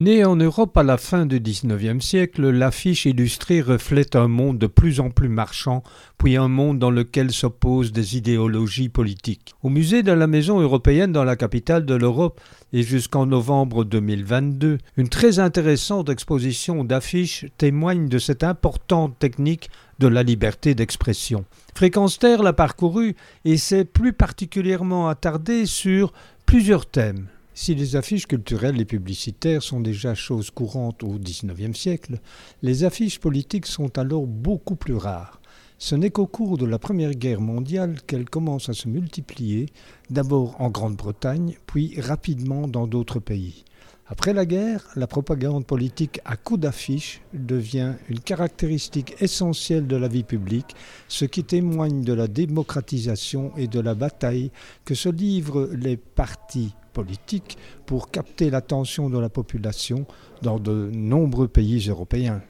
Née en Europe à la fin du XIXe siècle, l'affiche illustrée reflète un monde de plus en plus marchand, puis un monde dans lequel s'opposent des idéologies politiques. Au musée de la Maison européenne dans la capitale de l'Europe et jusqu'en novembre 2022, une très intéressante exposition d'affiches témoigne de cette importante technique de la liberté d'expression. Fréquence l'a parcouru et s'est plus particulièrement attardé sur plusieurs thèmes. Si les affiches culturelles et publicitaires sont déjà chose courante au XIXe siècle, les affiches politiques sont alors beaucoup plus rares. Ce n'est qu'au cours de la Première Guerre mondiale qu'elles commencent à se multiplier, d'abord en Grande-Bretagne, puis rapidement dans d'autres pays. Après la guerre, la propagande politique à coups d'affiches devient une caractéristique essentielle de la vie publique, ce qui témoigne de la démocratisation et de la bataille que se livrent les partis politique pour capter l'attention de la population dans de nombreux pays européens.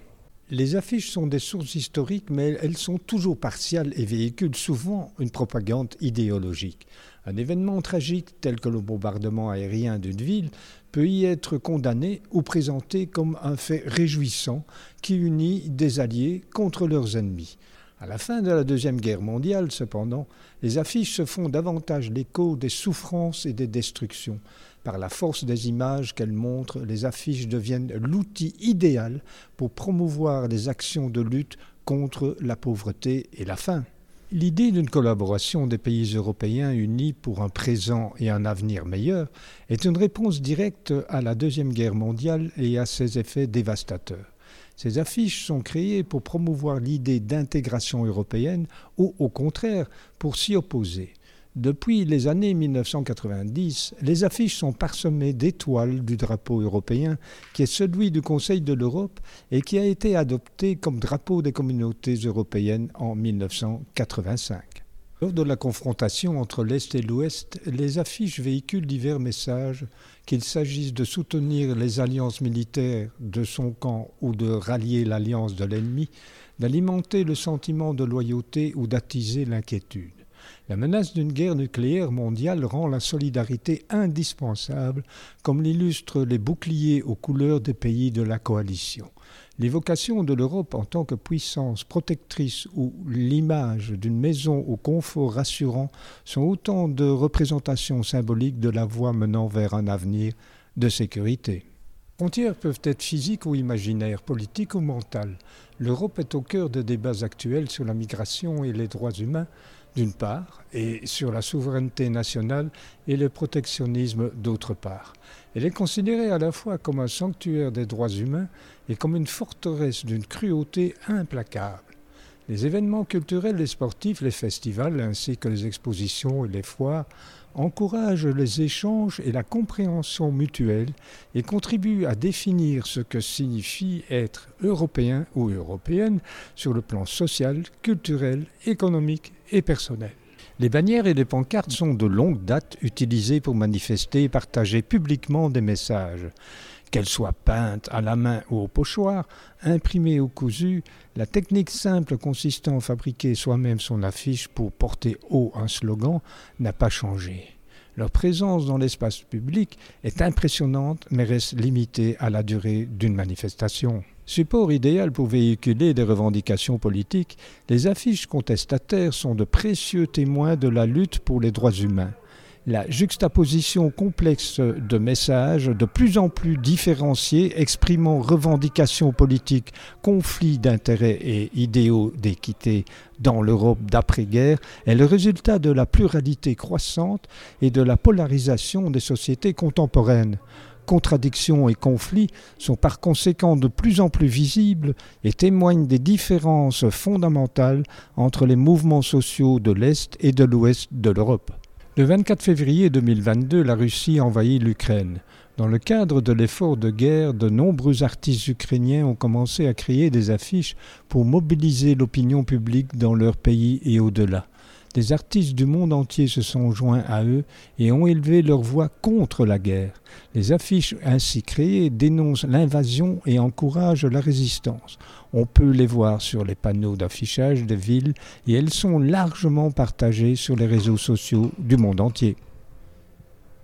Les affiches sont des sources historiques, mais elles sont toujours partiales et véhiculent souvent une propagande idéologique. Un événement tragique tel que le bombardement aérien d'une ville peut y être condamné ou présenté comme un fait réjouissant qui unit des alliés contre leurs ennemis. À la fin de la Deuxième Guerre mondiale, cependant, les affiches se font davantage l'écho des souffrances et des destructions. Par la force des images qu'elles montrent, les affiches deviennent l'outil idéal pour promouvoir des actions de lutte contre la pauvreté et la faim. L'idée d'une collaboration des pays européens unis pour un présent et un avenir meilleur est une réponse directe à la Deuxième Guerre mondiale et à ses effets dévastateurs. Ces affiches sont créées pour promouvoir l'idée d'intégration européenne ou au contraire pour s'y opposer. Depuis les années 1990, les affiches sont parsemées d'étoiles du drapeau européen, qui est celui du Conseil de l'Europe et qui a été adopté comme drapeau des communautés européennes en 1985. Lors de la confrontation entre l'Est et l'Ouest, les affiches véhiculent divers messages, qu'il s'agisse de soutenir les alliances militaires de son camp ou de rallier l'alliance de l'ennemi, d'alimenter le sentiment de loyauté ou d'attiser l'inquiétude. La menace d'une guerre nucléaire mondiale rend la solidarité indispensable, comme l'illustrent les boucliers aux couleurs des pays de la coalition. L'évocation de l'Europe en tant que puissance protectrice ou l'image d'une maison au confort rassurant sont autant de représentations symboliques de la voie menant vers un avenir de sécurité. Frontières peuvent être physiques ou imaginaires, politiques ou mentales. L'Europe est au cœur des débats actuels sur la migration et les droits humains, d'une part, et sur la souveraineté nationale et le protectionnisme d'autre part. Elle est considérée à la fois comme un sanctuaire des droits humains et comme une forteresse d'une cruauté implacable. Les événements culturels et sportifs, les festivals ainsi que les expositions et les foires encouragent les échanges et la compréhension mutuelle et contribuent à définir ce que signifie être européen ou européenne sur le plan social, culturel, économique et personnel. Les bannières et les pancartes sont de longue date utilisées pour manifester et partager publiquement des messages. Qu'elles soient peintes à la main ou au pochoir, imprimées ou cousues, la technique simple consistant à fabriquer soi-même son affiche pour porter haut un slogan n'a pas changé. Leur présence dans l'espace public est impressionnante mais reste limitée à la durée d'une manifestation. Support idéal pour véhiculer des revendications politiques, les affiches contestataires sont de précieux témoins de la lutte pour les droits humains. La juxtaposition complexe de messages de plus en plus différenciés exprimant revendications politiques, conflits d'intérêts et idéaux d'équité dans l'Europe d'après-guerre est le résultat de la pluralité croissante et de la polarisation des sociétés contemporaines contradictions et conflits sont par conséquent de plus en plus visibles et témoignent des différences fondamentales entre les mouvements sociaux de l'Est et de l'Ouest de l'Europe. Le 24 février 2022, la Russie envahit l'Ukraine. Dans le cadre de l'effort de guerre, de nombreux artistes ukrainiens ont commencé à créer des affiches pour mobiliser l'opinion publique dans leur pays et au-delà. Des artistes du monde entier se sont joints à eux et ont élevé leur voix contre la guerre. Les affiches ainsi créées dénoncent l'invasion et encouragent la résistance. On peut les voir sur les panneaux d'affichage des villes et elles sont largement partagées sur les réseaux sociaux du monde entier.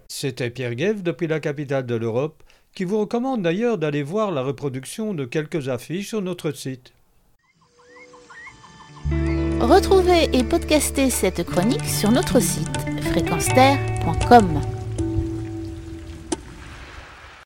C'était Pierre Guev depuis la capitale de l'Europe, qui vous recommande d'ailleurs d'aller voir la reproduction de quelques affiches sur notre site. Retrouvez et podcastez cette chronique sur notre site fréquenceterre.com.